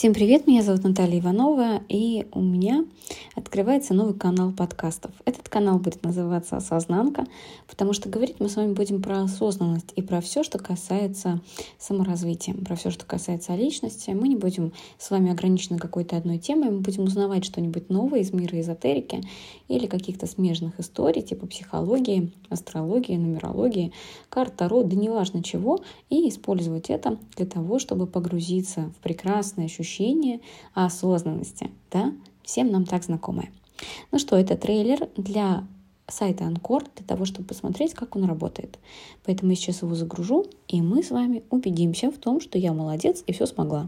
Всем привет, меня зовут Наталья Иванова, и у меня открывается новый канал подкастов. Этот канал будет называться «Осознанка», потому что говорить мы с вами будем про осознанность и про все, что касается саморазвития, про все, что касается личности. Мы не будем с вами ограничены какой-то одной темой, мы будем узнавать что-нибудь новое из мира эзотерики или каких-то смежных историй, типа психологии, астрологии, нумерологии, карт Таро, да неважно чего, и использовать это для того, чтобы погрузиться в прекрасное ощущение ощущение осознанности, да, всем нам так знакомое. Ну что, это трейлер для сайта Анкор для того, чтобы посмотреть, как он работает. Поэтому я сейчас его загружу, и мы с вами убедимся в том, что я молодец и все смогла.